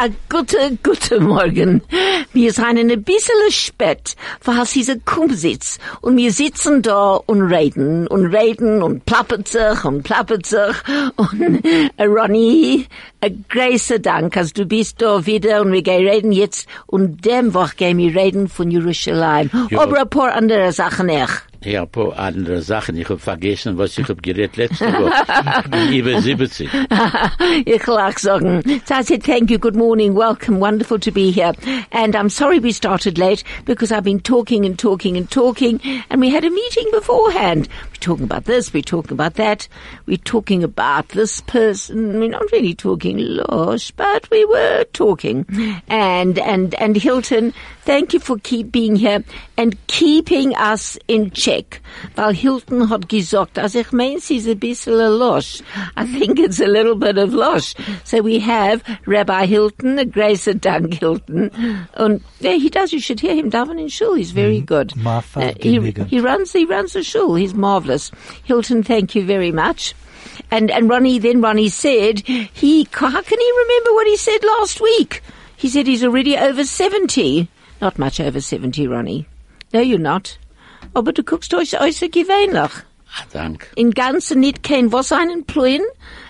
a gute, gute Morgen. Wir sind ein bisschen spät, weil sie so Kumsitz und wir sitzen da und reden und reden und plappert sich und plappert sich und äh, Ronny, ein großer Dank, als du bist da wieder und wir gehen reden jetzt und dem Woche gehen wir reden von Jerusalem. Ja. Aber er ein paar andere Sachen auch. Ja, ein paar andere Sachen. Ich hab vergessen, was ich hab geredet letzte Woche. Über 70. Ich lach sagen. So I said, thank you, good morning, welcome, wonderful to be here. And I'm sorry we started late because I've been talking and talking and talking and we had a meeting beforehand. We're talking about this, we're talking about that, we're talking about this person. We're not really talking losh, but we were talking. And, and, and Hilton, thank you for keep being here and keeping us in check. Weil Hilton hat gesagt, als ich mein, sie ist ein bisschen losh. I think it's a little bit of losh. So we have Rabbi Hilton, a Grace of Dank Hilton. And yeah, he does, you should hear him daven in shul. He's very good. my Uh, he, he runs, he runs the shul. He's marvelous. Hilton, thank you very much. And, and Ronnie, then Ronnie said, he, how can he remember what he said last week? He said he's already over 70. Not much over 70, Ronnie. No, you're not. Aber du guckst euch äußer gewöhnlich. Ah, Dank. In ganzen nicht kein, was einen Pluyen?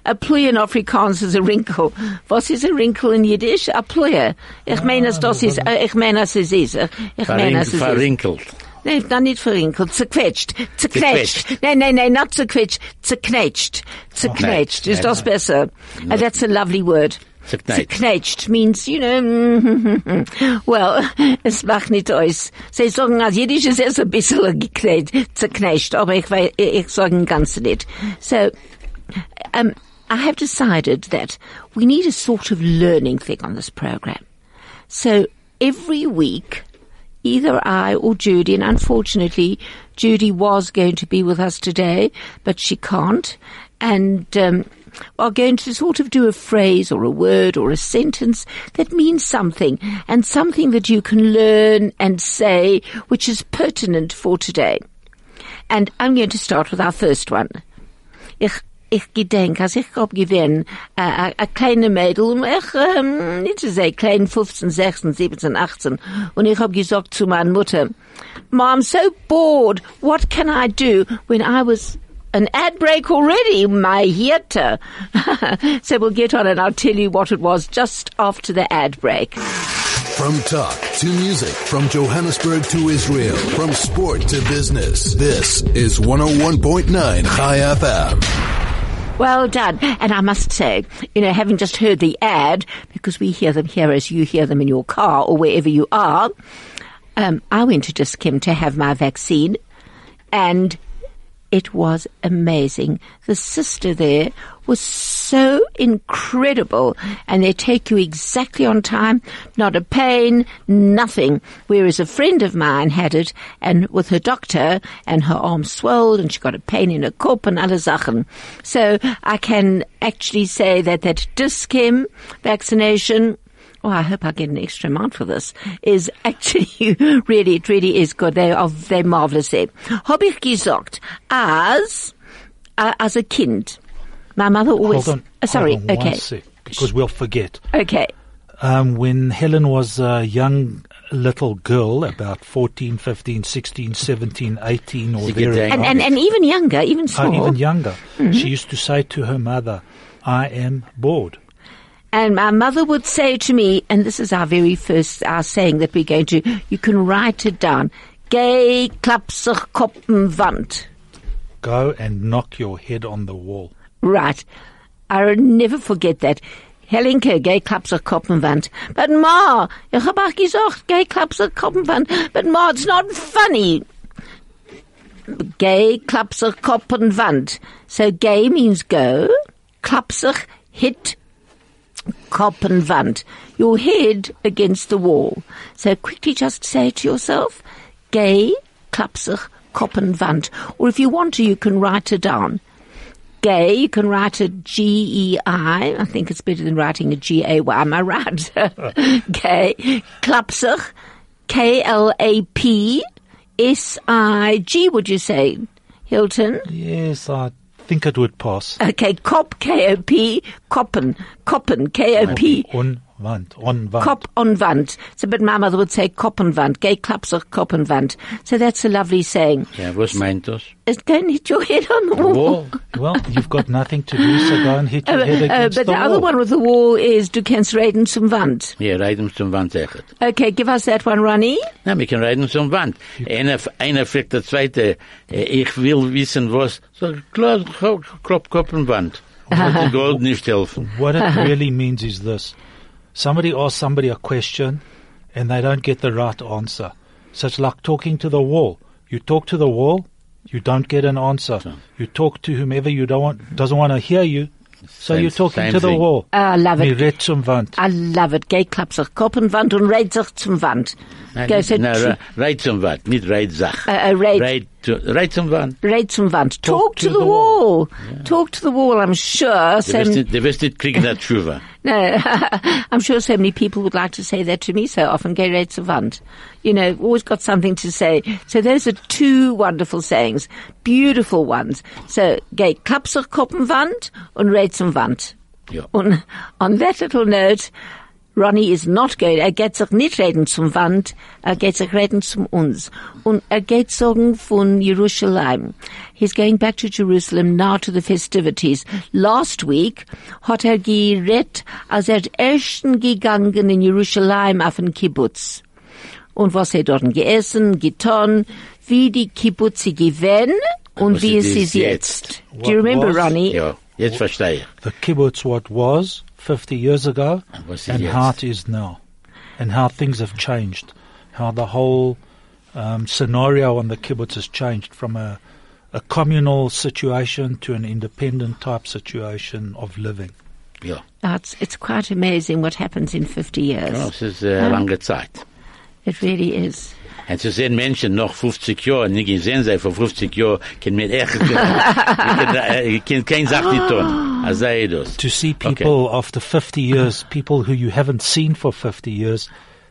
A Pluyen in Afrikaans is a wrinkle. Was is a wrinkle in Yiddish? A Pluye. Ich meine, es das ist, ich meine, es ist, ich meine, es ist. Verrinkelt. Nee, dann nicht verrinkelt, zerquetscht, zerquetscht. Zerquetscht. Nee, nee, nee, not zerquetscht, zerknetscht, zerquetscht. Is das besser? Uh, that's a lovely word. Zerknetscht. Zerknetscht means, you know, well, es macht nicht aus. Sie sagen, als Jiddisch ist es ein bisschen geknetscht, zerknetscht, aber ich, ich sage nicht. So, um, I have decided that we need a sort of learning thing on this program. So every week, either I or Judy, and unfortunately, Judy was going to be with us today, but she can't, and um, are going to sort of do a phrase or a word or a sentence that means something, and something that you can learn and say, which is pertinent for today. And I'm going to start with our first one. Ich, ich gedenk, als ich hab gewinn, a, a, kleine Mädel, um ich, ähm, nicht zu sagen, klein 15, 16, 17, 18, und ich hab gesagt zu meiner Mutter, Mom, so bored, what can I do when I was an ad break already, my Hirte. so we'll get on and I'll tell you what it was just after the ad break. From talk to music, from Johannesburg to Israel, from sport to business. This is 101.9 High FM. Well done. And I must say, you know, having just heard the ad, because we hear them here as you hear them in your car or wherever you are, um, I went to Dis-Chem to have my vaccine and it was amazing. The sister there was so incredible and they take you exactly on time, not a pain, nothing. Whereas a friend of mine had it and with her doctor and her arm swelled and she got a pain in her cup and other Sachen. So I can actually say that that Dis-Chem vaccination Oh, I hope I get an extra amount for this. Is actually really, it really is good. They are they're marvelous there. Hab ich gesagt, as uh, as a kind, my mother always. Hold on. uh, sorry. hold on okay. One sec, because we'll forget. Okay. Um, when Helen was a young little girl, about 14, 15, 16, 17, 18 or Sie very. And, and and even younger, even uh, even younger, Mm-hmm. she used to say to her mother, I am bored. And my mother would say to me, and this is our very first our saying that we're going to. You can write it down. Gay klapsig koppenwand. Go and knock your head on the wall. Right. I'll never forget that. Helenke, gay klapsig koppenwand. But Ma, ich hab auch gesagt, gay klapsig koppenwand. But Ma, it's not funny. Gay klapsig koppenwand. So gay means go. Klapsig, hit Koppenwand. Your head against the wall. So quickly just say to yourself, gay, klapsig, Koppenwand. Or if you want to, you can write it down. Gay, you can write it G-E-I. I think it's better than writing a G-A-Y. Am I right? Gay. Klapsig, K-L-A-P-S-I-G, would you say, Hilton? Yes, I think it would pass. Okay, Kop, K-O-P, Koppen, Koppen, K-O-P. Wand, on Wand. Kop on Wand. So, but my mother would say Kop on Wand. Gay klaps of Kop on Wand. So that's a lovely saying. Ja, was meint das? It's go and hit your head on the wall. Wall. Well, you've got nothing to do, so go and hit your Uh, head uh, against but the the other one with the wall is Du kannst reden zum Wand. Ja, reden zum Wand echt. Okay, give us that one, Ronnie. Na, wir können reden zum Wand. Einer, einer fragt der Zweite, äh, ich will wissen was. So, klar, Klopf, Kopf und Wand. Und die Gold nicht helfen. What it really means is this. Somebody asks somebody a question and they don't get the right answer. So it's like talking to the wall. You talk to the wall, you don't get an answer. You talk to whomever you don't want, doesn't want to hear you, so Same- you're talking same to the thing. wall. Ah, I love Mir it. redt zum Wand. I love it. Gay klaps sich Kop und Wand und red sich zum Wand. Go, so Na, tr- re- reit zum Wand, nicht reit Sach. Äh, äh, reit- Reit zu- Reit zum Wand. Red zum Wand. Talk, to, the, wall. Talk to the wall. I'm sure. Du So wirst nicht, du wirst kriegen, das Schuwe. No, I'm sure so many people would like to say that to me so often. Gay red zum Wand. You know, always got something to say. So those are two wonderful sayings. Beautiful ones. So, gay klaps sich Koppenwand und red zum Wand. Ja. Und on that little note, Ronnie is not going, er geht sich nicht reden zum Wand, er geht sich reden zum uns. Und er geht sagen von Jerusalem. He's going back to Jerusalem now to the festivities. Last week hat er geredet, als er ersten gegangen in Jerusalem auf den Kibbutz. Und was er dort geessen, getan, wie die Kibbutze gewähnen und was wie es ist jetzt. jetzt. Do you remember, was- Ronnie? Ja, jetzt verstehe ich. The kibbutz what was 50 years ago And what's and yes? how it is now. And how things have changed. How the whole um, scenario on the kibbutz has changed from a, a communal situation to an independent type situation of living. Yeah. Uh, It's, it's quite amazing what happens in 50 years. Ja, es ist äh, lange Zeit. It really is. Und zu sehen Menschen noch 50 Jahre, nicht gesehen sein vor 50 Jahren, können wir echt, ich kann keine Sache nicht tun. Also sei das. To see people after 50 years, people who you haven't seen for 50 years,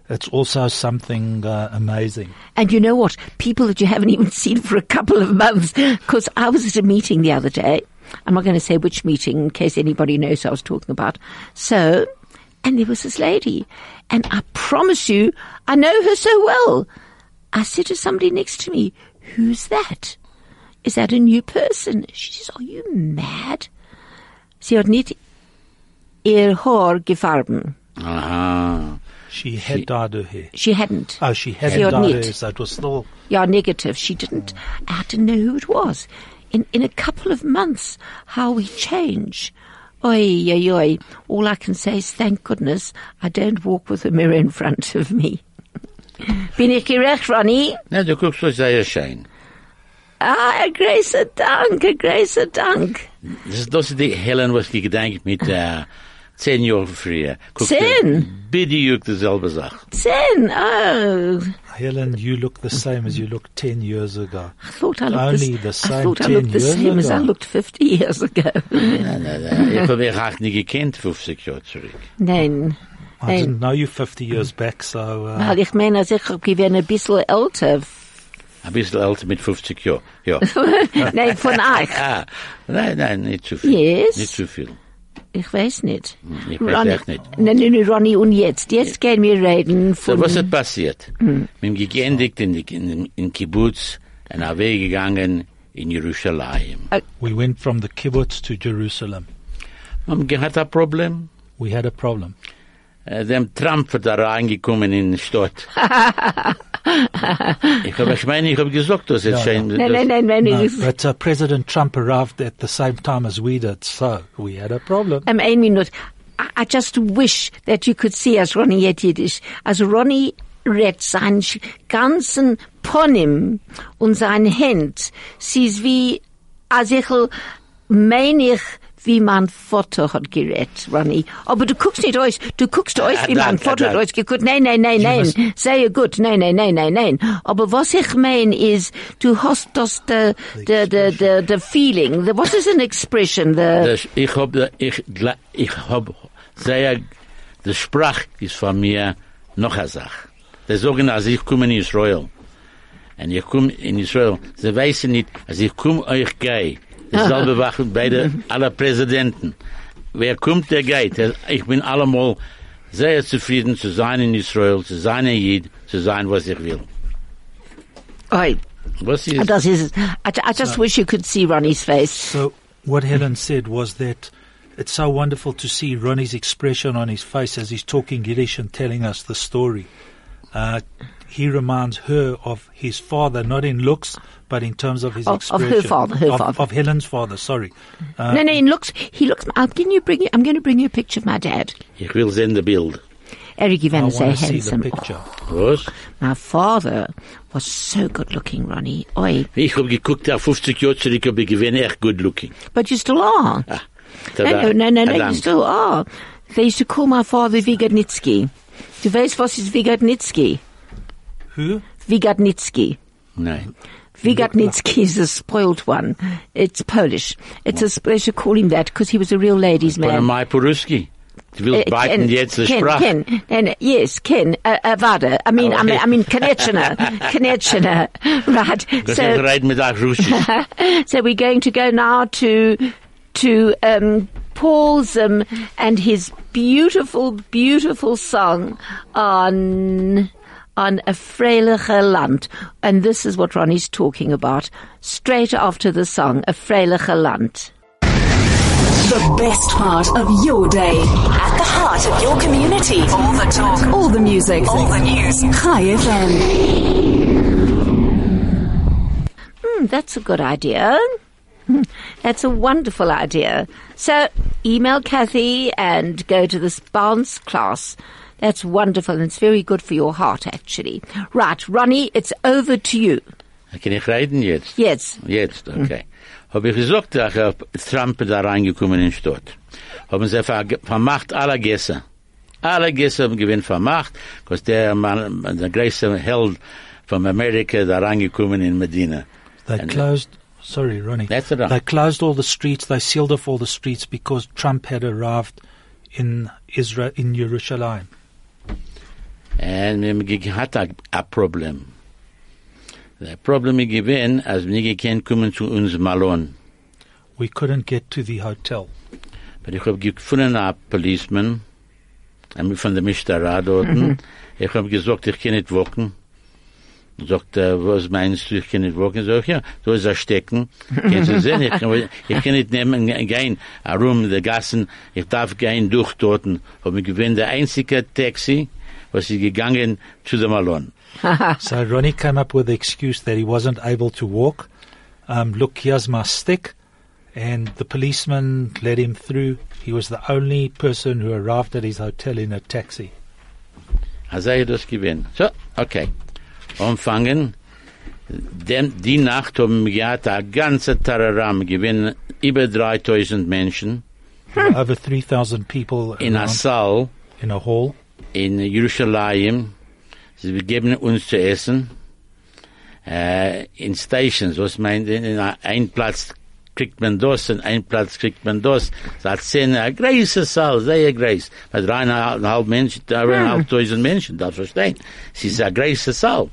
it's also something uh, amazing. And you know what? People that you haven't even seen for a couple of months. Because I was at a meeting the other day. I'm not going to say which meeting in case anybody knows who I was talking about. So, and there was this lady. And I promise you, I know her so well. I said to somebody next to me, who's that? Is that a new person? She says, are you mad? Sie hat nicht ihr er Haar gefarben. Aha. She had dyed her hair. She hadn't. Oh, she hadn't Sie hat dyed her nicht. hair, so it was still Yeah, negative. She didn't. I didn't know who it was. In in a couple of months, how we change. Oi, oi, oi. All I can say is thank goodness I don't walk with a mirror in front of me. Bin ich gerecht, Ronnie? Na, du guckst so sehr schön. Ah, a großer Dank, a großer Dank. Das ist, das ist die Helen, was ich gedenkt mit äh, zehn Jahren früher. Guck, Zehn? Bitte dieselbe Sache. Ten. Oh, Helen, you look the same as you looked 10 years ago. I thought I looked Only the, the I same thought I 10 looked the same as I ago. looked 50 years ago. Nein, nein, nein. Ich habe mich auch nicht gekannt, 50 Jahre zurück. Nein. I Nein. didn't know you 50 years back, so uh, Weil ich meine, als ich gewesen ein bisschen älter. Ein bisschen älter mit 50 Jahren. Ja. Nein, von euch. ah, nein, nein, nicht zu viel. Yes. Nicht zu viel. Ich weiß nicht. Ich weiß Ronny, echt nicht. Nein, nein, nein, Ronny, und jetzt? Jetzt gehen wir reden So, was hat passiert? Wir haben geendigt in, in, in Kibbutz und haben weggegangen in Jerusalem. we went from the kibbutz to Jerusalem. Wir haben gehabt ein Problem. We had a problem. Äh, Dem Trump da reingekommen in die Stadt. ich habe, ich meine, ich habe gesagt, dass es Ja, scheint, Nein, nein, nein, nein. No, but uh, President Trump arrived at the same time as we did, so we had a problem. Um, ein Minute. I, I just wish that you could see as Ronny jetzt Jiddisch. Als Ronny redt seinen sch- ganzen Ponym und sein Hand, sie ist wie, als ich meine ich, wie mein Vater hat geredet, Ronny. Aber du guckst nicht aus, du guckst aus, wie mein Danke, Vater hat danke. ausgeguckt. Nein, nein, nein, nein. Sehr gut. Nein, nein, nein, nein, nein. Aber was ich meine ist, du hast das, the, the, the, the, the feeling, the, what is an expression, the, ich hab, ich, gla- ich hab sehr, die Sprache ist von mir noch eine Sache. Die sagen, als ich komme in Israel, und ich komme in Israel, sie wissen nicht, als ich komme euch gehe, dasselbe wachen beide, alle Präsidenten. Wer kommt, der geht. Ich bin allemal sehr zufrieden zu sein in Israel, zu sein ein Jid, zu sein, was ich will. Oi, Was ist, das is, I, I just wish you could see Ronnie's face. So what Helen said was that it's so wonderful to see Ronnie's expression on his face as he's talking Yiddish and telling us the story. Uh, he reminds her of his father, not in looks, but in terms of his Of- of her father, her of, father. of Helen's father. Sorry. Uh, no, no, he looks, he looks, I'm going to bring you, I'm going to bring you a picture of my dad. ich will sehen the Bild. Eric I Ivan want so to see the handsome. picture. Was? My father was so good looking, Ronnie. Oi, Ich hab geguckt, auf 50 Jahre zurück, hab ich gewinn echt good looking. but you still are. Ah, No, no, no, no, no, you still are. They used to call my father Vigadnitsky. Du weißt, was ist Vigadnitsky? Who? Vigadnitsky. Nein. Vigadnitsky is a spoiled one. It's Polish. It's a special call him that because he was a real ladies' man. Mai Poruski. Du willst beiten jetzt die Ken, Sprache. Ken, Ken, yes, Ken, uh, uh, Vada. I mean, I mean, I mean, Konechina, Konechina, right. So, ist reden mit euch Russisch. so we're going to go now to to um, Paul's um, and his beautiful, beautiful song on on a freiliche Land, and this is what Ronnie's talking about. Straight after the song, a freiliche Land. The best part of your day. At the heart of your community. All the talk. All the music. All the news. Hi FM. Hmm, that's a good idea. Hmm, That's a wonderful idea. So email Kathy and go to this bounce class. That's wonderful and it's very good for your heart actually. Right, Ronnie, it's over to you. Kann ich reden jetzt? Yes. Jetzt, okay. Hab ich gesagt, dass ich Trump da reingekommen in die Stadt. Haben sie ver vermacht alle Gäste. Alle Gäste haben gewinnt vermacht, because der Mann, der größte Held von Amerika da reingekommen in Medina. They And- eh, closed. Sorry, Ronnie. That's it. They closed all the streets. They sealed off all the streets because Trump had arrived in Israel, in Jerusalem. Haben gehabt ein ein Problem. Das Problem ist gewesen, als wir gekannt kommen zu uns Malon. We couldn't get to the hotel. Aber ich habe gefunden einen Policeman, einen von der Mishtara dort. Ich habe gesagt, ich kann nicht walken. Sagt er, was meinst du, ich kann nicht walken? Sag ich, ja, da ist er stecken. Kannst du sehen, ich kann, ich kann nicht nehmen, gehen, herum der Gassen, ich darf gehen durch dort. Habe mir gewinnt, der einzige Taxi, was ist gegangen zu dem Malon. So Ronnie came up with the excuse that he wasn't able to walk. Um, look, here's my stick. And the policeman let him through. He was the only person who arrived at his hotel in a taxi. Er das gewinnt. So, okay. Anfangen. Dem, die Nacht haben wir gehabt, ein ganzer Tararam gewinnen, über 3000 Menschen over 3,000 people in a Saal in a hall. In Jerusalem. Sie geben uns zu essen. Äh, in Stations, was meint, in, in ein Platz kriegt man das, und ein Platz kriegt man das. Es hat zehn, ein großer Saal, sehr groß. Mit dreieinhalb Menschen, dreieinhalbtausend Menschen, das verstehen. Es ist ein großer Saal.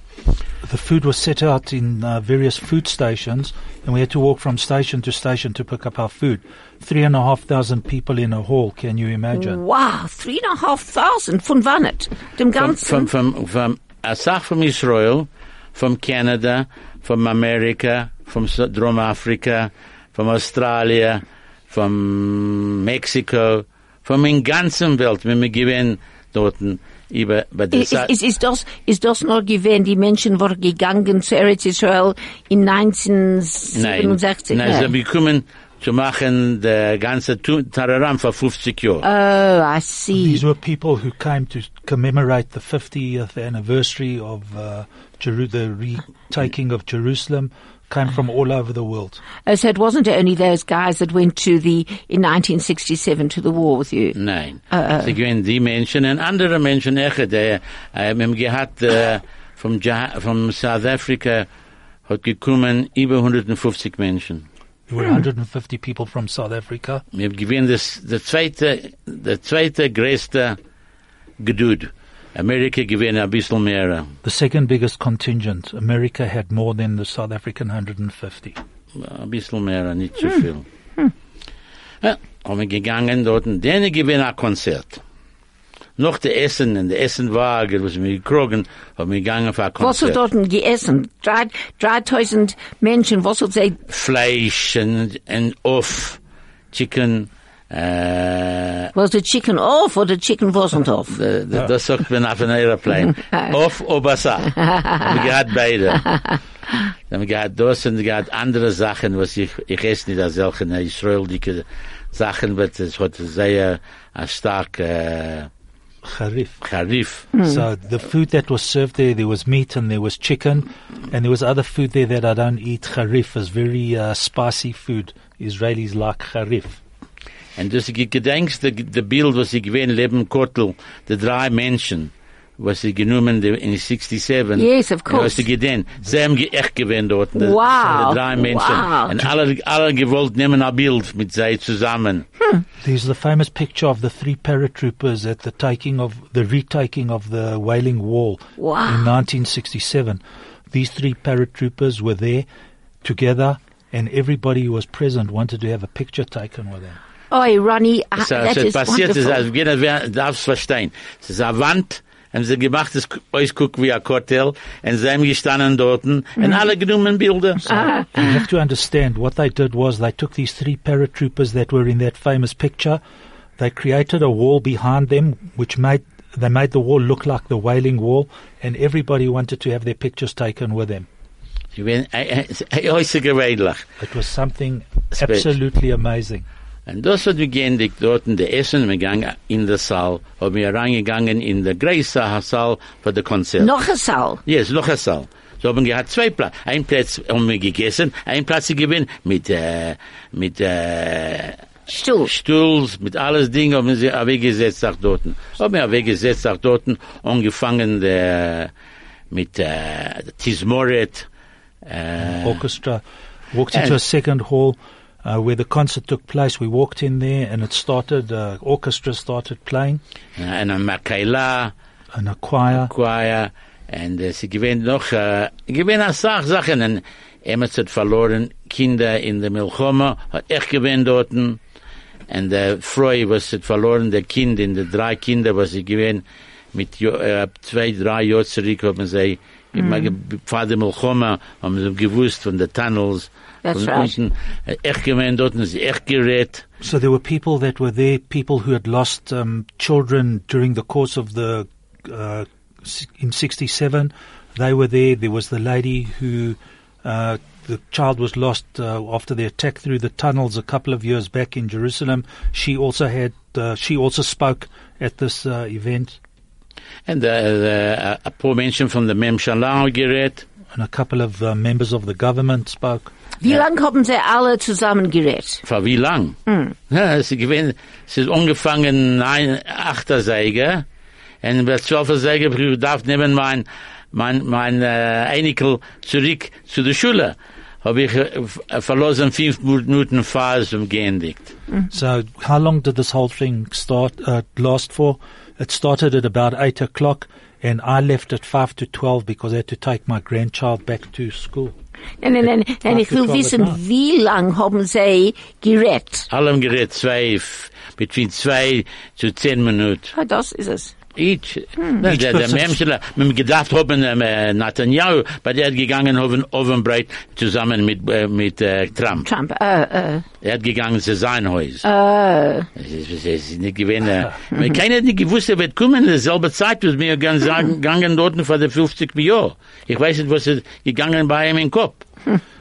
The food was set out in uh, various food stations, and we had to walk from station to station to pick up our food. Three and a half thousand people in a hall. Can you imagine? Wow, three and a half thousand von Wannet. Dem Vom, ganzen. vom, vom, vom, a Sach vom Israel, from Canada, from America, from S- Drum-Afrika, vom Australien, vom Mexiko, vom in ganzen Welt, wenn wir gewinnen dort über, bei der Ist, Sa- ist, ist, das, ist das noch gewesen, die Menschen waren gegangen zu Eretz Israel in 1967? Nein, nein, sie bekommen zu machen der ganze Tu- Tararam für 50 Jahre. Oh, I see. These were people who came to commemorate the 50th anniversary of uh, Jeru- the retaking of Jerusalem. Came from all over the world. Oh, so it wasn't only those guys that went to the, in 1967 to the war with you. Nein. Sie gewinnen die Menschen und andere Menschen, echt, der, äh, wir eh, haben gehabt, äh, vom, vom South Africa hat gekommen über 150 Menschen. There were hmm. 150 people from South Africa. Wir haben gewinnen das, der zweite, der zweite größte Geduld. Amerika gewinnen ein bisschen mehr. The second biggest contingent. America had more than the South African 150. Ein bisschen mehr, nicht hmm. zu viel. Hmm. Ja, haben wir gegangen dort und denen gewinnen ein Konzert. noch der Essen, und der Essenwagen, was wir gekrogen, haben wir gegangen für ein Was hat Konzert. dort gegessen? Drei, 3000 Menschen, was hat sie, Fleisch und, und Off, Chicken, äh, was the chicken off or the chicken wasn't off? äh, das sagt man auf einem Aeroplane. Off Obasa. haben wir gehabt beide. Dann haben wir gehabt das und gehabt andere Sachen, was ich, ich esse nicht als solche Israel, dicke Sachen, aber es hat sehr, stark, äh, Harif. Charif. So the food that was served there, there was meat and there was chicken, and there was other food there that I don't eat. Harif is very uh, spicy food. Israelis like harif. Und das ich gedenkst, der, der Bild, was ich gewähnt, Leben Kotel, die drei Menschen, was sie genommen die- in 67. Yes, of course. Was sie gedenkt. Sie haben ge- echt gewähnt dort. die- Wow. Die drei Menschen. Wow. Und alle, alle gewollt nehmen ein Bild mit sie zusammen. There's the famous picture of the three paratroopers at the taking of the retaking of the Wailing Wall Wow. in 1967. These three paratroopers were there together, and everybody who was present wanted to have a picture taken with them. Oh, Ronnie, ah, So, that so is passiert ist, wonderful. also jeder wer- darf's verstehen. Es ist eine Wand, haben sie gemacht, es euch guckt wie ein Hotel, und sie haben gestanden dort, und alle genommen Bilder. Ah. You have to understand what they did was they took these three paratroopers that were in that famous picture, they created a wall behind them which made they made the wall look like the Wailing Wall, and everybody wanted to have their pictures taken with them. Ich bin. It was something absolutely amazing. Und das hat wir geendigt dort in der Essen, wir gegangen in der Saal, haben wir reingegangen in der größere Saal für das Konzert. Noch ein Saal. Yes, noch ein Saal. So haben wir gehabt zwei Plätze. Ein Platz haben wir gegessen, ein Platz gewinnt mit, äh, mit, äh, Stuhl. Stuhls, mit alles Ding haben sie weggesetzt nach dort. Haben wir weggesetzt nach dort, angefangen der, mit, äh, Tismoret, äh, Orchestra walked into a second hall uh, where the concert took place. We walked in there, and it started. Uh, orchestra started playing, und ein Makaila, and a choir. Choir, und äh, sie gewinnt noch, äh, gewinnt eine Sache, Sachen, und Emmet hat verloren Kinder in der Milchoma, hat echt gewinnt dort, und der Freu, was hat verloren, der Kind, in der drei Kinder, was sie gewinnt, mit äh, zwei, drei Jahren zurück, haben sie, immer vor der Milchoma, haben sie gewusst von den Tunnels, That's von right. unten, äh, echt gewinnt dort, echt gerät, So there were people that were there, people who had lost um, children during the course of the uh, in '67. They were there. There was the lady who uh, the child was lost uh, after the attack through the tunnels a couple of years back in Jerusalem. She also had. Uh, she also spoke at this uh, event, und äh, äh, ein paar Menschen von der Memshalau gerät, and a couple of uh, members of the government spoke. Wie lang haben sie alle zusammen zusammengerät? Vor wie lang? Ja, sie gewinn, es ist angefangen, ein Achtersäge, und bei zwölfer Säge, ich darf nehmen mein, mein, mein, äh, Einikel zurück zu der Schule. Habe ich äh, verlassen fünf Minuten Phase um geendigt. So, how long did this whole thing start uh, last for? It started at about eight o'clock, and I left at five to twelve because I had to take my grandchild back to school. Nein, nein, nein, nein, ich will wissen, wie lang haben sie gerät? Allem gerät zwei, between zwei zu zehn Minuten. Ah, das ist es. Each, Na, Each der, der Memschler, wir haben gedacht haben, äh, Netanyahu, bei der hat gegangen haben, Ovenbreit zusammen mit, äh, mit, äh, Trump. Trump, äh, äh, Er hat gegangen zu sein Haus. äh, Es ist, es ist nicht gewesen. äh, weil Keiner hat nicht gewusst, er wird kommen in derselbe Zeit, was wir ganz sagen, gegangen dort vor der 50 Jahren. Ich weiß nicht, was ist gegangen bei ihm im Kopf.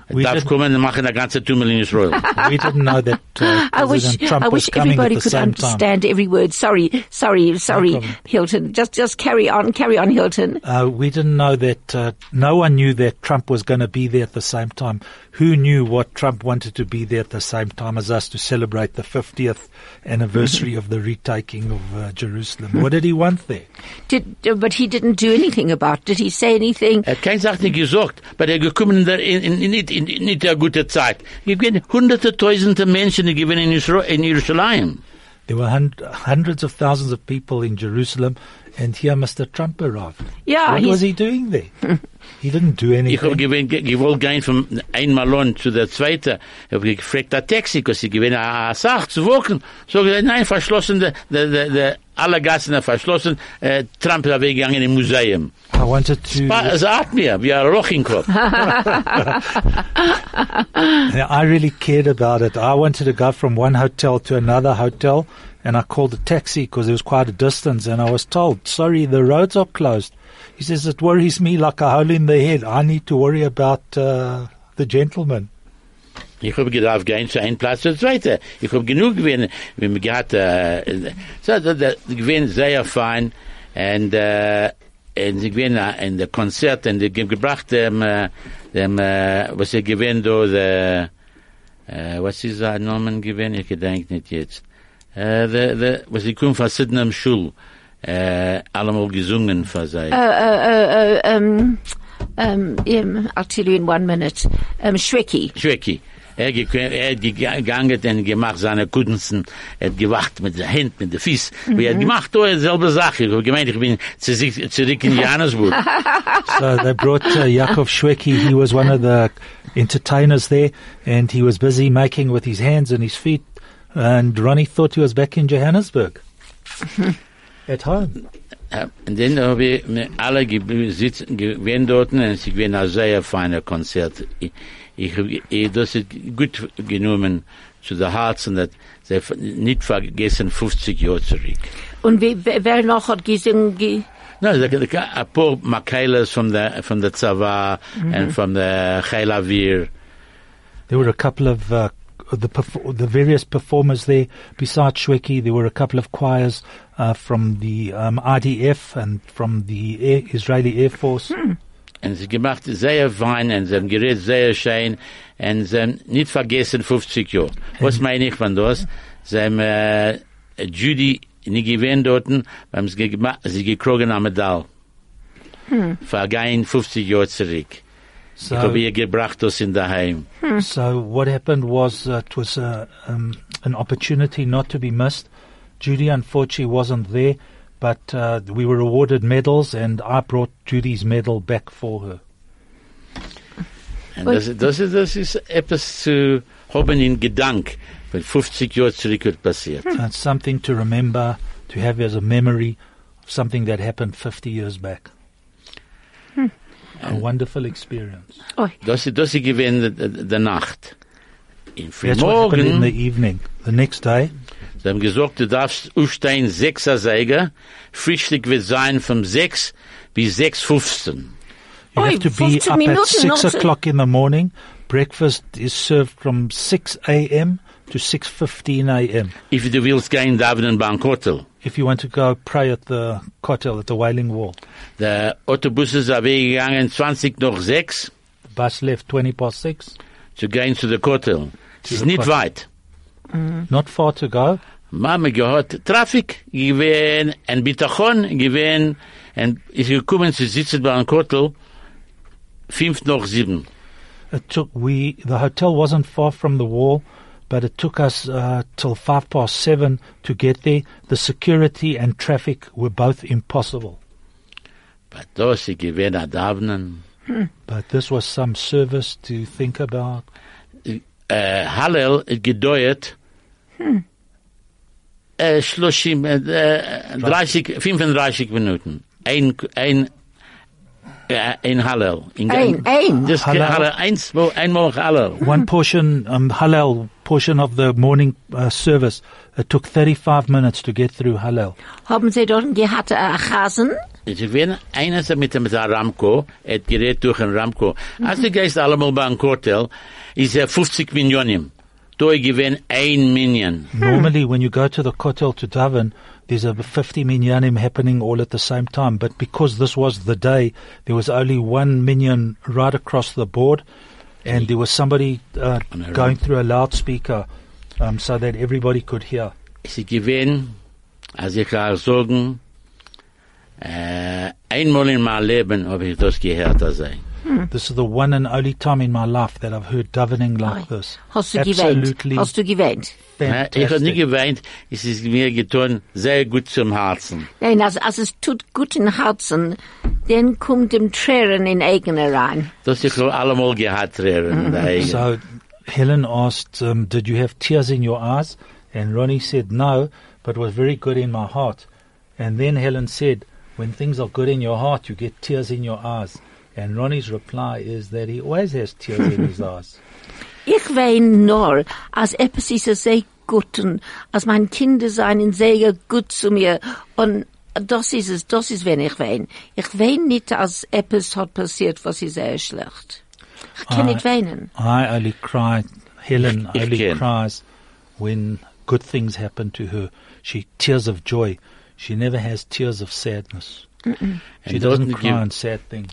We darf didn't- kommen und machen eine ganze Tummel in Israel. We didn't know that uh, I wish, Trump I was wish coming at everybody the could same time. understand every word. Sorry, sorry, sorry, problem. Hilton. Just, just carry on, carry on, Hilton. Uh, we didn't know that. Uh, no one knew that Trump was going to be there at the same time. Who knew what Trump wanted to be there at the same time as us to celebrate the 50th anniversary of the retaking of uh, Jerusalem? What did he want there? Did, uh, but he didn't do anything about. it. Did he say anything? Er hat keine Sache nicht gesagt, aber er gekommen in, in, in, in, nicht in, in nicht der gute Zeit. Ich bin hunderte, tausende Menschen, die gewinnen in, Israel, in Jerusalem. There were hun- hundreds of thousands of people in Jerusalem, and here Mr. Trump arrived. Ja, what was he doing there? he didn't do Ich habe anything. gewinn, ge- gewollt gehen vom ein Malon zu der zweite. Ich habe gefragt, der Taxi, was sie gewinnen, ah, ah, a Sach zu woken. So gesagt, nein, verschlossen, der, der, der, der alle Gassen verschlossen, äh, Trump ist weggegangen im Museum. I wanted to. Es hat mir, ein Loch im Kopf. Yeah, I really cared about it. I wanted to go from one hotel to another hotel, and I called a taxi because it was quite a distance, and I was told, sorry, the roads are closed. He says, it worries me like a hole in the head. I need to worry about uh, the gentleman. Ich habe gedacht, gehen zu einem Platz zur zweite. Ich habe genug gewinnen, wie man gehabt, äh, so, der, der gewinn sehr fein, und, äh, und sie gewinnen in der Konzert, und die ge- gebracht dem, äh, dem, äh, was sie gewinnen, do, der, äh, was ist sein Namen gewinnen, ich gedenk nicht jetzt. Äh, der, der, was sie kommen von Sydenham Schul, äh, allemal gesungen für sie. Uh, uh, uh, um, um, um, I'll tell you in one minute. Um, Shweki. Schwecki. Er, ge- er hat gegangen und gemacht seine Kunsten, er hat gewacht mit der Hand, mit der Fies. Mhm. Er hat gemacht, oh, selbe Sache. Ich habe gemeint, ich bin zurück, in Johannesburg. So they brought uh, Yakov Shweki. He was one of the entertainers there, and he was busy making with his hands and his feet. And Ronnie thought he was back in Johannesburg, at home. Und dann habe ich mir alle sitzen, gewesen dort, und es war ein sehr feiner Konzert. Ich, ich, hab- ich, das ist gut genommen zu der Herzen, dass sie nicht vergessen 50 Jahre zurück. Und wer, wer wer noch hat gesungen? Ge No, the, the, a poor Michaelis from the from the Tzava and from the Chaylavir. There were a couple of uh, the the various performers there. Besides Shwekey, there were a couple of choirs uh, from the um, IDF and from the Air, Israeli Air Force. Und sie gemacht sehr fein und sie haben geredet sehr schön und sie haben nicht vergessen 50 Jahre. Was meine ich von das? Sie haben äh, Judy nicht gewähnt dort, haben sie, gemacht, sie gekrogen am Medal. Vergehen 50 Jahre zurück. Ich So, habe ihr gebracht das in daheim. so what happened was uh, it was uh, um, an opportunity not to be missed. Judy unfortunately wasn't there, but uh, we were awarded medals, and I brought Judy's medal back for her. Und das, das, ist, das ist etwas zu haben in Gedank, wenn 50 Jahre zurück wird passiert. So something to remember, to have as a memory of something that happened 50 years back. A wonderful experience. oh, Das, ist- das ist gewesen der, der Nacht. In That's what happened in the evening. The next day, sie haben gesagt, du darfst aufstehen, sechser Säger, Frühstück wird sein vom 6 bis 6.15. you Oi, have to be 15 up at 6 o'clock in the morning. Breakfast is served from 6 a.m. to 6.15 a.m. If du willst gehen, davenen beim Kotel. If you want to go pray at the kotel, at the Wailing Wall. The Autobus are weggegangen, 20 nach 6, Bus left 20 past 6. zu gehen zu der Kotel. Es ist der nicht Not far to go. Mama gehört Traffic gewesen und Bitachon gewesen und ist gekommen zu sitzen bei einem Kotel fünf nach sieben. It took we the hotel wasn't far from the wall, but it took us uh, till five past seven to get there. The security and traffic were both impossible. But gewesen. But this was some service to think about. Uh, Hallel it. 30, 30, 35 minuten. Ein, ein, ein Hallel. In, ein, ein. Just Hallel. Eins, einmal halal. One portion, um, halal portion of the morning uh, service. It took 35 minutes to get through halal. Haben Sie dort gehabt, uh, äh, Chasen? Sie werden einer mit dem Ramco, et gerät durch ein Ramco. Als du gehst allemal bei einem Hotel, is er 50 Millionen. Ein Million. Normally, when you go to the kotel to daven, there's a 50 minyanim happening all at the same time. But because this was the day, there was only one minyan right across the board, and there was somebody uh, going through a loudspeaker um, so that everybody could hear. Es ist gewinn, als ich kann sagen, äh, einmal in meinem Leben habe ich das gehört, das sei. This is the one and only time in my life that I've heard davening like this. Hast du gewähnt? Absolutely Hast du gewähnt? Ja, Ich habe nie fantastic. geweint, es ist mir getan, sehr gut zum Herzen. Nein, als, als es tut gut in Herzen, dann kommt dem Tränen in Augen rein. Das ich glaube allemal gehabt Tränen in. So Helen asked, um, did you have tears in your eyes? And Ronnie said no, but was very good in my heart. And then Helen said, when things are good in your heart, you get tears in your eyes. And Ronnie's reply is that he always has tears in his eyes. Ich wein nur, als etwas ist es sehr gut und als meine Kinder seien sehr gut zu mir und das ist es, das ist, wenn ich wein. Ich wein nicht, als etwas hat passiert, was ist sehr schlecht. Ich kann Ah. nicht weinen. I only cry, Helen Ich only can. cries when good things happen to her. She tears of joy. She never has tears of sadness. She And doesn't doesn't cry on sad things.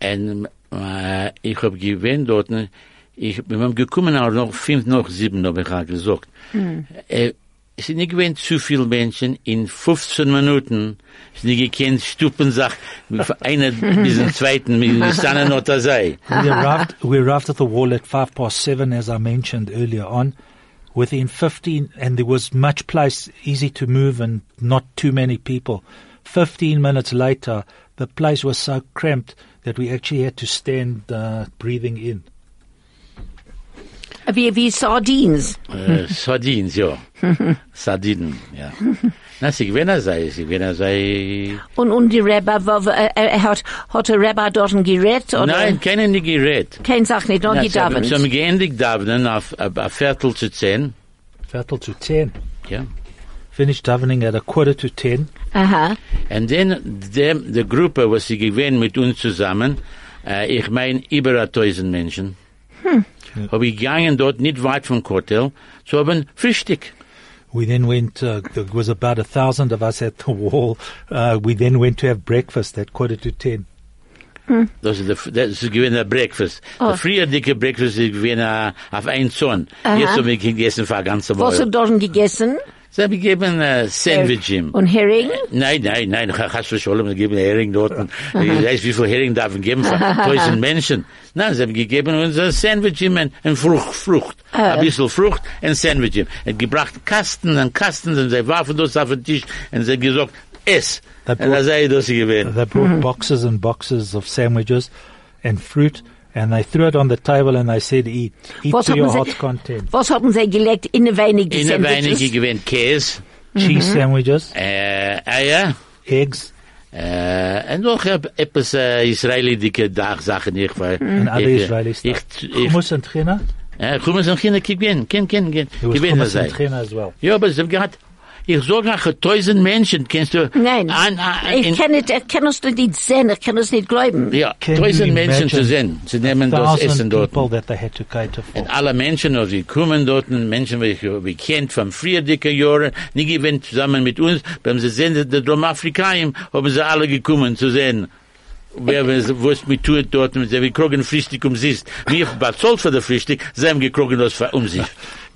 En eh, äh, ich hab gewinnt dort, eh, ich bin am gekommen, aber noch fünf, noch sieben, hab ich auch gesagt. Äh, hmm. eh, es sind nicht gewinnt zu viele Menschen, in 15 Minuten, es sind nicht gekannt, Stupen sagt, von einer bis zum zweiten, wir standen er noch da sei. we arrived we arrived at the wall at five past seven as I mentioned earlier on. Within fifteen and there was much place easy to move and not too many people. Fifteen minutes later the place was so cramped that we actually had to stand uh, breathing in. Wie, wie Sardines. Äh, Sardines, ja. Sardinen, ja. Na, sie gewinnen sei, sie gewinnen sei, Und, und die Rebbe, wo, wo, äh, er hat, hat der Rebbe dort gerät? Oder? nein, keiner nicht gerät. Kein Sach nicht, nur Na, sie haben gedauert. zum geendigt davenen auf, auf, auf Viertel zu zehn, Viertel to ten. ja. Finished davening at a quarter to ten. Uh-huh. Aha. Und dann, dem, die Gruppe, was sie gewähnt mit uns zusammen, äh, ich mein, über ein tausend Menschen, hm. habe ich gegangen dort nicht weit vom Hotel, zu haben Frühstück. We then went, uh, there was about a thousand of us at the wall. Uh, we then went to have breakfast at quarter to ten. Hmm. Das ist, der, das ist gewesen der Breakfast. Der oh. früher dicke Breakfast ist gewesen äh, uh, auf ein Zorn. Jetzt haben wir gegessen für eine ganze Was Woche. hat dort gegessen? Sie haben gegeben äh, Sandwich ihm. Und Hering? Eh, nein, nein, nein, hast du schon, wir geben Hering dort. Ich weiß, wie viel Hering darf man geben für tausend Menschen. Nein, sie haben gegeben uns ein Sandwich ihm und und Frucht, Frucht. Ah. Ein bisschen Frucht und Sandwich ihm. Und er gebracht Kasten und Kasten und sie warfen das auf den Tisch und sie haben gesagt, ess. They Und da sei das gewesen. They brought mhm. boxes and boxes of sandwiches and fruit, and they threw it on the table and they said, "Eat, eat Was to your haben heart's sie, content." was haben sie gelegt in eine weinige In der Weinige Sandwiches? gewesen Käse, Cheese sandwiches, äh, Eier, eggs, äh, und noch etwas äh, Israeli dicke Dachsachen. Ich war, and other ich, Israeli ich, stuff. ich, Hummus and trina. äh, Hummus gehen. There was Gewinn hummus sei. and trina as well. Ja, aber sie haben gehabt, ich sag nach tausend Menschen, kennst du? Nein, An, an, ich kann nicht, ich kann es nicht sehen, ich kann es nicht glauben. ja, Can you tausend Menschen zu sehen. Sie nehmen das Thousand Essen dort. people that they had to cater for. Und alle Menschen, also die kommen dort, Menschen, die ich wie kennt von früher dicken Jahren, nie gewinnt zusammen mit uns, beim sie sehen, der Dromafrikaim, haben sie alle gekommen zu sehen. Wer, wo es mit tut dort, und sie, wir kriegen Frühstück um sich. Wir bezahlt für das Frühstück, sie haben gekriegt das für um sich.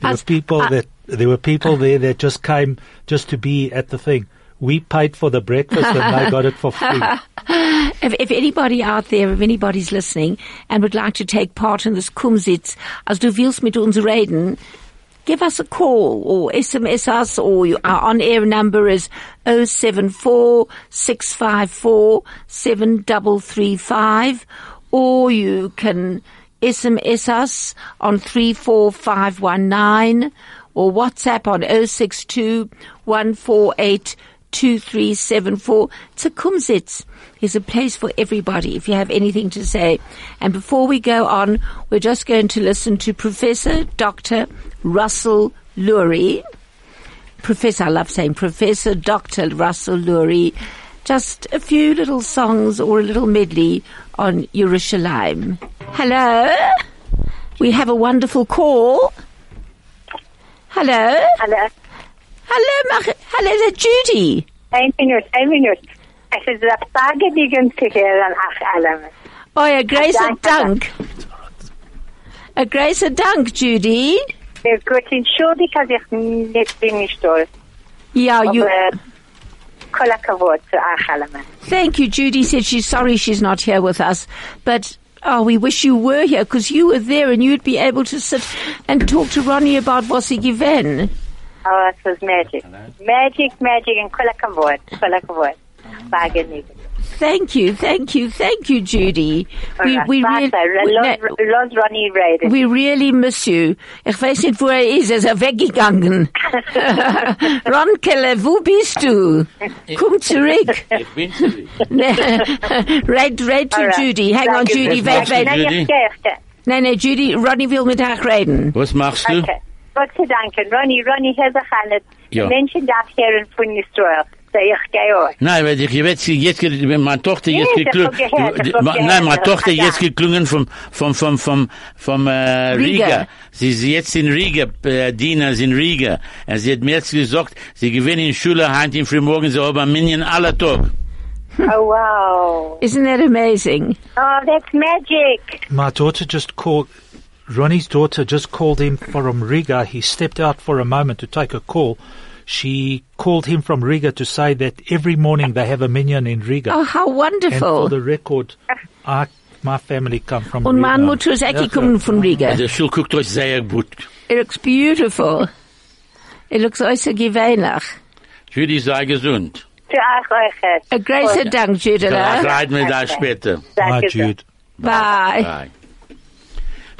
There were As- people that there were people there that just came just to be at the thing. We paid for the breakfast and they got it for free. If, if anybody out there, if anybody's listening and would like to take part in this Kumzits, as du willst mit uns reden, give us a call or SMS us or our on-air number is 074 654 7335 or you can SMS us on 34519 or WhatsApp on 062 148 2374. It's a Kumzits. There's a place for everybody if you have anything to say. And before we go on, we're just going to listen to Professor Dr. Russell Lurie. Professor, I love saying Professor Dr. Russell Lurie. Just a few little songs or a little medley on Yerushalayim. Hello? We have a wonderful call. Hello? Hello. Hello, Mach- hello, Judy. Ein minut, ein minut. Es ist das Tagedigen zu hören, ach allem. Oh, a grace. Dank. A grace Dank, Judy. Sehr gut, entschuldigt, dass ich nicht bin nicht stolz. Yeah, you. Aber kol hakavod zu. Thank you. Judy said she's sorry she's not here with us, but Oh, we wish you were here because you were there and you'd be able to sit and talk to Ronnie about what's he given. Oh, it was magic. Magic, magic, and kol hakavod, kol hakavod. Wahnsinnig. Thank you, thank you, thank you, Judy. We, Alright, we, Vater, really, lass- lass Ronnie reden. we really miss you. Ich weiß nicht, wo er ist. Er ist weggegangen. Ron Keller, wo bist du? Komm zurück. Ich bin zurück. red, red to Alright. Judy. Hang on, Danke. Judy. Was Wait, machst du, wait. Nein, Judy? ich gehe. Nein, nein, Judy, Ronnie will mit euch reden. Was machst du? Okay. Gott sei Dank. Ronnie, Ronnie, Herr Zachanet. Ja. Menschen darf hören von Israel. So, ich gehe auch. Nein, weil ich jetzt, jetzt, meine Tochter jetzt Nee, geklungen, gehört, das hab Ma- gehört, nein, meine Tochter jetzt geklungen vom, vom, vom, vom, vom, äh, Riga. Riga. Sie ist jetzt in Riga, äh, Dina ist in Riga. Und sie hat mir jetzt gesagt, sie gewinnen in Schule, heint im Frühmorgen, sie haben Minyan aller Tag. Oh, wow. Isn't that amazing? Oh, that's magic. My daughter just called, Ronnie's daughter just called him from Riga. He stepped out for a moment to take a call. She called him from Riga to say that every morning they have a minyan in Riga. Oh, how and for wonderful. the record, I, my family come from Und Riga. meine Mutter ist auch gekommen von Riga. Der Schul guckt euch sehr gut. It looks beautiful. It looks also gewöhnlich. Judy sei gesund. Zu euch, euch. A großer Dank, Vielleicht Judela. reiten wir da später. Hi, Danke. Jude. Bye. Bye.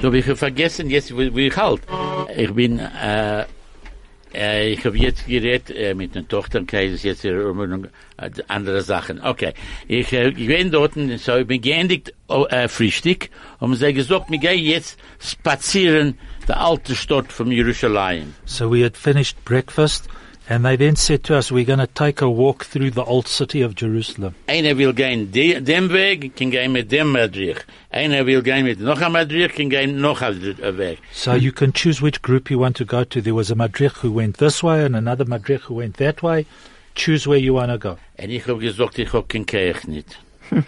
So, hab ich hab vergessen, jetzt, wie, wie ich halt. Ich bin, äh, äh, ich habe jetzt geredet äh, mit einer Tochter, okay, das jetzt noch, äh, andere Sachen. Okay, ich, äh, ich bin dort, so, ich bin geendigt, oh, äh, Frühstück, und sie gesagt, wir gehen jetzt spazieren, der alte Stadt von Jerusalem. So we had finished breakfast, and they then said to us, "We're going to take a walk through the old city of Jerusalem." Einer will gehen de, dem Weg, kann gehen mit dem Madrich. Einer will gehen mit noch einem Madrich, kann gehen noch eh, einem Weg. So you can choose which group you want to go to. There was a madrich who went this way, and another madrich who went that way. Choose where you want to go. Und ich habe gesagt, ich habe kein Keich nicht.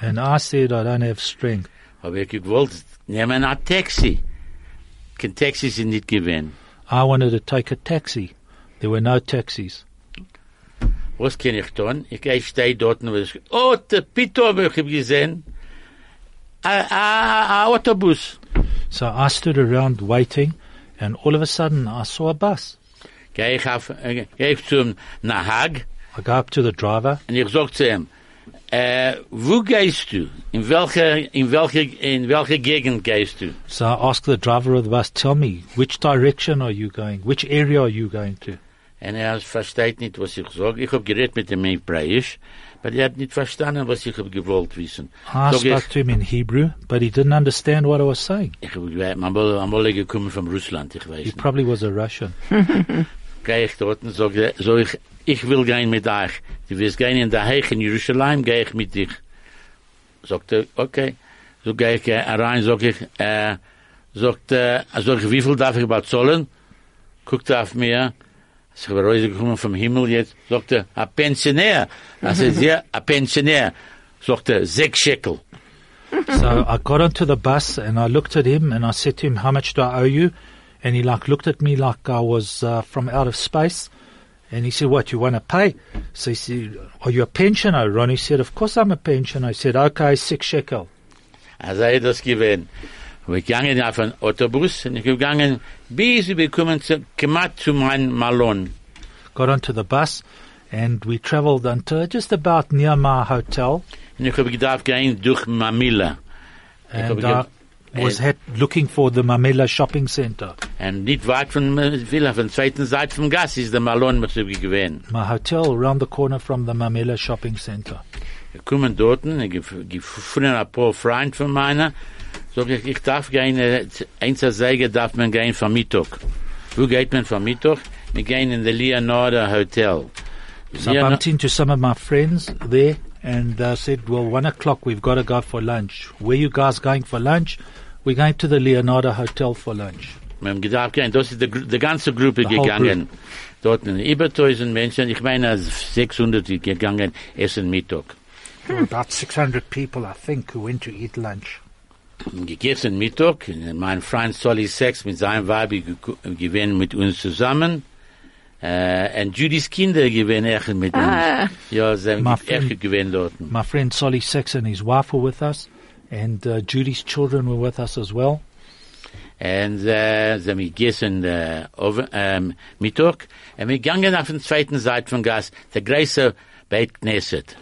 and I said, "I don't have strength." Habe ich gewollt, nehmen ein Taxi. Kein Taxi sind nicht gewesen. I wanted to take a taxi. There were no taxis. Was kann ich tun? Ich gehe, stehe dort und ich, oh, der Pito habe ich gesehen. Ein Autobus. So I stood around waiting, and all of a sudden I saw a bus. Gehe ich auf, gehe ich zum Nahag I go up to the driver. und ich sag zu ihm, äh, eh, wo gehst du? In welcher, in welcher, in welcher Gegend gehst du? So I asked the driver of the bus, "Tell me, which direction are you going? Which area are you going to?" Und er versteht nicht, was ich sage. Ich habe geredet mit dem Hebräisch, aber er hat nicht verstanden, was ich habe gewollt wissen. I Sag spoke ich, to him in Hebrew, but he didn't understand what I was saying. ich habe wolle gekommen von Russland, ich weiß He nicht. probably was a Russian. Gehe ich dort und sage, so ich, ich will gehen mit euch. Du wirst gehen in der Heich in Jerusalem, gehe ich mit dich. Sagt er, okay. So gehe ich rein, sag ich, äh, sagt, äh, sag ich, wie viel darf ich bezahlen? Guckt er auf mir, ich habe rausgekommen vom Himmel jetzt, sagt er, ein Pensionär. Also, ja, ein Pensionär. Sagt er, sechs Shekel. So I got onto the bus and I looked at him and I said to him, "How much do I owe you?" And he like looked at me like I was uh, from out of space. And he said, "What you want to pay?" So he said, "Are you a pensioner?" Ronnie said, "Of course I'm a pensioner." I said, "Okay, six shekel." Also er hat das gewähnt. Wir gegangen auf einen Autobus und ich gegangen, bis wir kommen zu, gemacht zu meinem Malon. Got onto the bus and we travelled until just about near my hotel. Und ich habe gedacht, gehen durch Mamilla. And I was äh, had looking for the Mamilla shopping center. And nicht weit von Villa, von zweiten Seite vom Gas ist der Malon, was ich gewähnt. My hotel around the corner from the Mamilla shopping center. Wir kommen dort, ich gef- gefunden ein paar Freunde von meiner, sag ich, ich darf gehen, eins zu sagen, darf man gehen vom Mittag. Wo geht man vom Mittag? Wir gehen in the Leonardo Hotel. So I bumped into some of my friends there and uh, said, well, one o'clock, we've got to go for lunch. Where you guys going for lunch? We're going to the Leonardo Hotel for lunch. Wir haben gedacht, gehen, das ist die, die ganze Gruppe The gegangen. Dort über 1000 Menschen, ich meine 600 die gegangen, essen Mittag. There were about 600 people, I think, who went to eat lunch. Gegessen Mittag. Mein Freund Solly Sex mit seinem Weib gewesen mit uns zusammen. Äh, und Judys Kinder gewesen echt mit uns. Ah. Ja, sie haben My echt friend- gewesen dort. My friend Solly Sex and his wife were with us, And uh, Judy's children were with us as well. Und äh, sie haben gegessen äh, Oven- ähm, Mittag. Und wir gegangen auf den zweiten Seite vom Gas, der große Beit Knesset.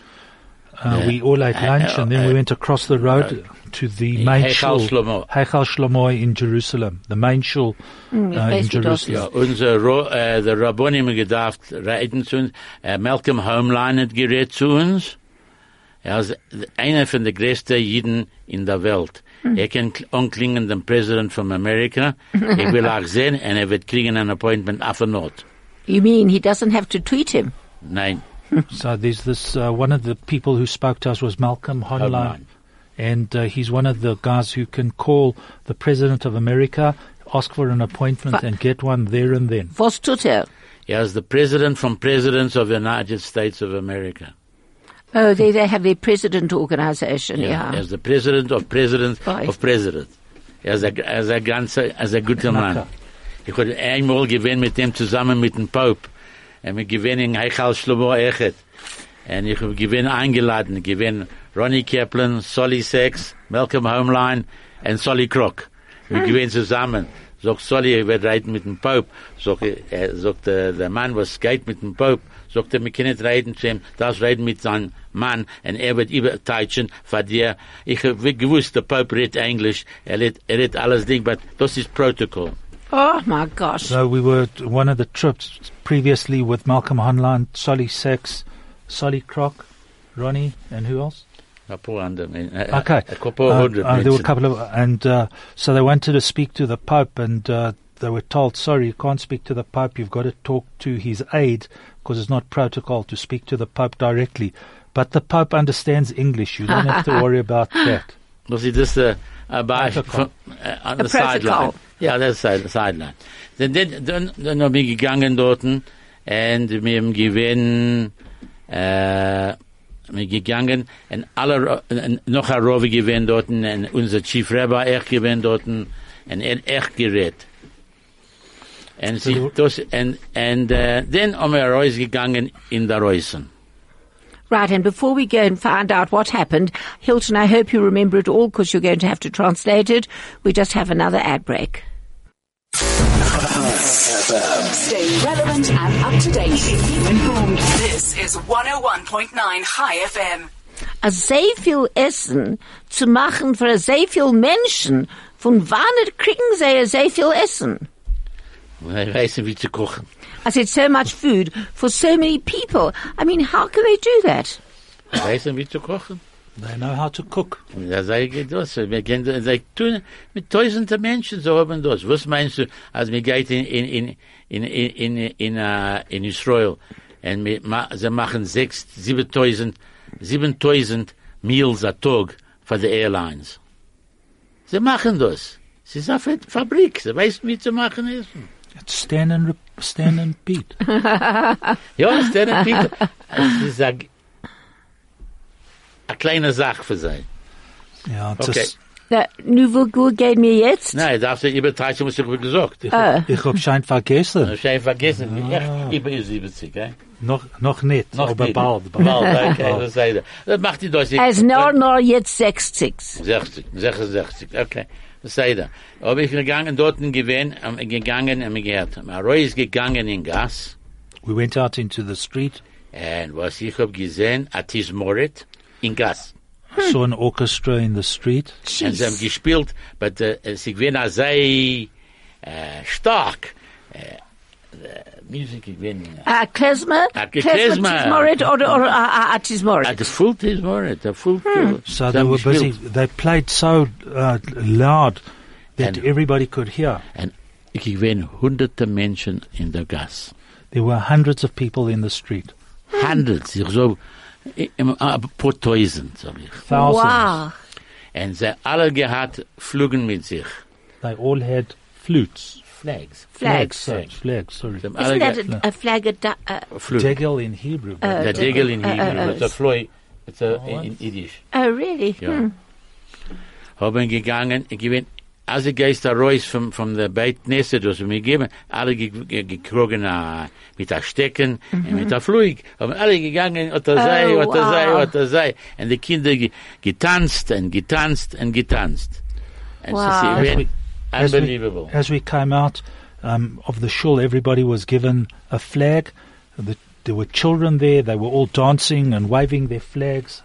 Uh, Yeah. We all ate Uh, lunch and then uh, we went across the road to the main Heichal shul, Shlomo. Heichal Shlomo in Jerusalem, the main shul uh, ich weiß, in wie Jerusalem. Ja, unser Ro äh, der Rabbonim gedacht reden zu uns. Äh, Malcolm Hoenlein hat geredet zu uns. Er ist einer von den größten Jiden in der Welt. Er kann kl- anklingen den President von Amerika. Ich will auch sehen, und er wird kriegen ein Appointment auf der Not. You mean he doesn't have to tweet him? Nein. So there's this, uh, one of the people who spoke to us was Malcolm Hoenlein. And uh, he's one of the guys who can call the President of America, ask for an appointment Fa- and get one there and then. Was tut er? Er ist der President from Presidents of the United States of America. Oh, they, they have their president organization, yeah. Er ist der President of Presidents Right. of Presidents. As a, ein, ist ein ganzer, er ist ein guter Mann. Knacker. Ich hatte einmal gewesen mit dem zusammen mit dem Pope. Und wir gewinnen in Heichal Shlomo Echet. Und ich habe gewinn eingeladen, gewinn Ronnie Kaplan, Solly Sex, Malcolm Homeline und Solly Krock. Wir gewinnen zusammen. Sagt Solly, ich werde reden mit dem Pope. Sagt, er, sagt der, der Mann, was geht mit dem Pope? Sagt er, wir können nicht reden zu ihm, das reden mit seinem Mann und er wird überteitschen von dir. Ich habe gewusst, der Pope redet Englisch, er redet, er redet alles Ding, aber das ist Protokoll. Oh my gosh. So we were one of the trips previously with Malcolm Hoenlein, Solly Sex, Solly Croc, Ronnie, and who else? Ein paar andere, äh, Okay. A couple Uh, hundred uh, there were a couple of, and uh, so they wanted to speak to the Pope, and uh, they were told, "Sorry, you can't speak to the Pope. You've got to talk to his aide because it's not protocol to speak to the Pope directly." But the Pope understands English. You don't have to worry about that. Was he just äh, ein Beispiel Protocol. von, äh, an A der Sideline? Ja, das ist Side- Sideline. Dann, dann, dann, dann haben wir gegangen dort und wir haben gewinn, äh, wir gegangen und alle, äh, noch ein Rove gewinn dort und unser Chief Rabbi echt gewinn dort und er echt gerät. Und sie, das, und, und, äh, dann haben wir rausgegangen in der Reusen. Right, and before we go and find out what happened, Hilton, I hope you remember it all because you're going to have to translate it. We just have another ad break. Stay relevant and up to date. Keep informed. This is 101.9 Chai FM. a sehr viel Essen zu machen für sehr viel Menschen. Von wann kriegen sie sehr viel Essen? Ich weiß nicht, wie zu kochen. I said so much food for so many people. I mean, how can they do that? Ich weiß nicht, wie zu kochen. They know how to cook. Da sage ich das. Wir gehen, da sag ich, tun, mit tausenden Menschen so haben das. Was meinst du, als wir gehen in, in, in, in, in, in, in, uh, in Israel und wir, ma, sie machen sechs, siebentausend, siebentausend Meals a Tag für die Airlines. Sie machen das. Sie ist eine Fa- Fabrik. Sie weiß, wie zu machen ist. It's stand and rep- stand and beat. Ja, das ist der Peter. Es ist eine, eine kleine Sache für sie. Yeah, it's Okay. just- Na, nu wo wo geht mir jetzt? Nein, darfst du übertreiben, was ich gesagt. ich, Ah. ich hab schon vergessen. Ich habe vergessen, echt über 70, eh? Noch, noch nicht, Noch aber nicht. bald. Bald, okay, das sei da. Das macht die Deutsche. Als nur nur jetzt 60. 60, 66, okay. Das. Ob ich gegangen, dort gewesen, ähm, gegangen, ähm, gehört. Roy ist gegangen in Gas, We went out into the street, und was ich hab gesehen, a Tismoret in Gas. Hmm. saw an orchestra in the street. Und sie haben gespielt, but uh, äh, es ich sehr äh, stark. Äh, äh, Musik, ich bin... A klezmer? Uh, a klezmer. Tismoret oder, oder a, a, a Ah, uh, uh, Tismoret? the full Tismoret, the full... Hmm. So they were busy. They played so uh, loud that And- everybody could hear. Und ich gewinn hunderte Menschen in der Gas. There were hundreds of people in the street. Hundreds, ich so, ein paar Tausend, sag ich. Thousands. Wow. Und sie alle gehabt Flügen mit sich. They all had flutes. Flags. Flags. sorry, flags, sorry. Sie haben alle Isn't that a, a flag of da, uh, Flügen. Degel in Hebrew. Der Degel in uh, Hebrew, uh, it's a Floy, it's a, in Yiddish. Oh, really? Ja. Hmm. Haben gegangen, ich gewinn als ich geist da raus vom, vom der Beit Knesset, was wir mir geben, alle ge- ge- gekrogen mit der Stecken, und mit der Flug, haben alle gegangen, oder sei, Oh, oder sei, wow. oder sei, und die Kinder getanzt, und getanzt, und getanzt. And Wow. So, As we- as we- unbelievable. As we came out um, of the shul, everybody was given a flag. The, there were children there. They were all dancing and waving their flags.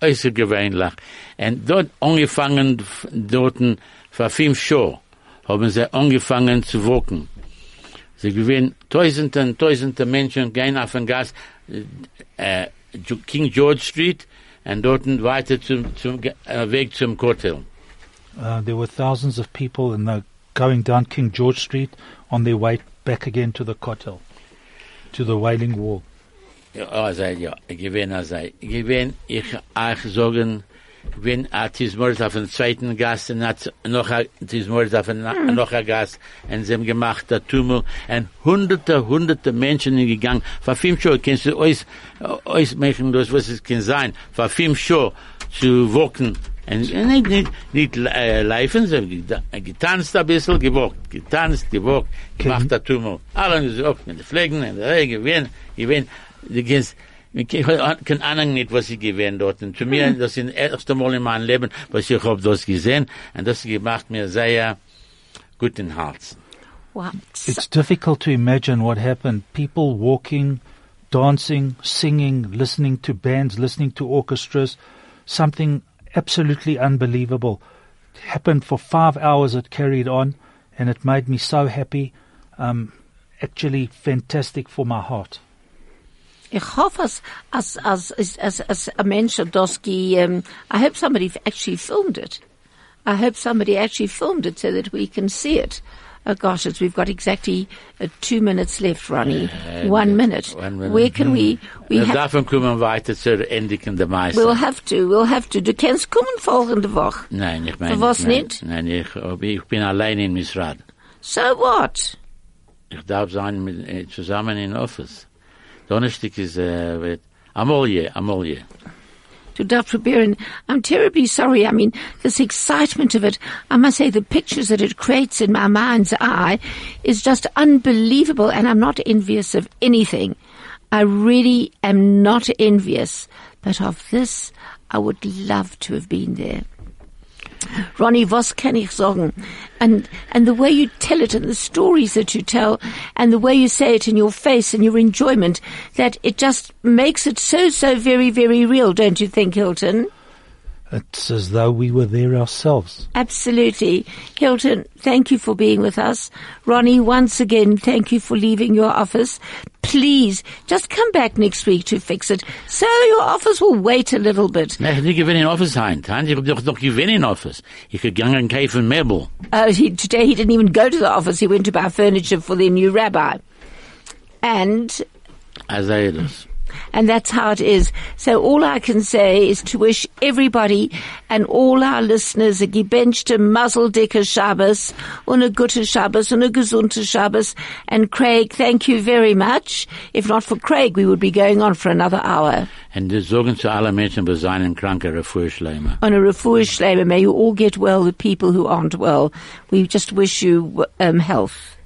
Äußerst gewöhnlich. Und dort angefangen, f- dort vor fünf Jahren, haben sie angefangen zu wirken. Sie gewinnen tausende und tausende Menschen gehen auf den Gas, äh, King George Street, und dort weiter zum, zum äh, Weg zum Hotel. Uh, there were thousands of people and they're going down King George Street on their way back again to the Kotel, to the Wailing Wall. Ja, also, ja, ich gewinn, also, ich gewinn, ich auch sagen, wenn ein Tismord auf den zweiten Gast und hat noch ein Tismord auf den, noch ein Gast und sie haben gemacht, der Tumor, und hunderte, hunderte Menschen sind gegangen, vor fünf Jahren, kannst du euch, euch machen, das, was es kann sein, vor fünf Jahren zu woken, und nicht, nicht, nicht, äh, uh, laufen, sie haben geta- getanzt ein bisschen, gewogt, getanzt, gewogt, gemacht der Tumor. Alle gesagt, mit den Pflegen, und der Regen, gewinn, gewinn, du kannst, ich kann ahnen nicht, was ich gewähnt dort. Und zu mir, mhm. das ist das erste Mal in meinem Leben, was ich hab das gesehen. Und das macht mir sehr gut in Herzen. Wow. It's difficult to imagine what happened. People walking, dancing, singing, listening to bands, listening to orchestras. Something absolutely unbelievable. It happened for five hours. It carried on, and it made me so happy. Um, actually, fantastic for my heart. Ich hoffe, as, as, as, as, as, a Mensch das um, I hope somebody actually filmed it. I hope somebody actually filmed it so that we can see it. Oh gosh, it's, we've got exactly uh, two minutes left, Ronnie. one minute. One minute. Where can we, hmm. we Wir have, davon kommen weiter zur Endigen der Meister. we'll have to, we'll have to. Du kannst kommen folgende Woche. nein, ich meine, Für was nicht? Nein, ich, oh, ich bin allein in Misrad. So what? Ich darf sein mit, äh, eh, zusammen in Office. Donnerstag ist, äh, eh, wird, Amolie, Amolie. To Dr. Biren. I'm terribly sorry. I mean, this excitement of it, I must say the pictures that it creates in my mind's eye is just unbelievable and I'm not envious of anything. I really am not envious, but of this, I would love to have been there. Ronnie, was kann ich sagen? And, and the way you tell it and the stories that you tell and the way you say it in your face and your enjoyment, that it just makes it so, so very, very real, don't you think, Hilton? It's as though we were there ourselves. Absolutely. Hilton, thank you for being with us. Ronnie, once again, thank you for leaving your office. Please, just come back next week to fix it. So your office will wait a little bit. Nein, ich hab nicht in Office hein. Hein, ich hab doch gewinn in Office. Ich hab gegangen kaufen Möbel. Uh, he, today he didn't even go to the office. He went to buy furniture for their new rabbi. And Also, das. And that's how it is. So all I can say is to wish everybody and all our listeners a gebenchte Muzzle Dicker Shabbos und a gute Shabbos und a gesunte Shabbos. And Craig, thank you very much. If not for Craig, we would be going on for another hour. Die sagen zu allen Menschen, wir seien kranke Refuah Shleima. On a refuah shleima, may you all get well, the people who aren't well. We just wish you um, health.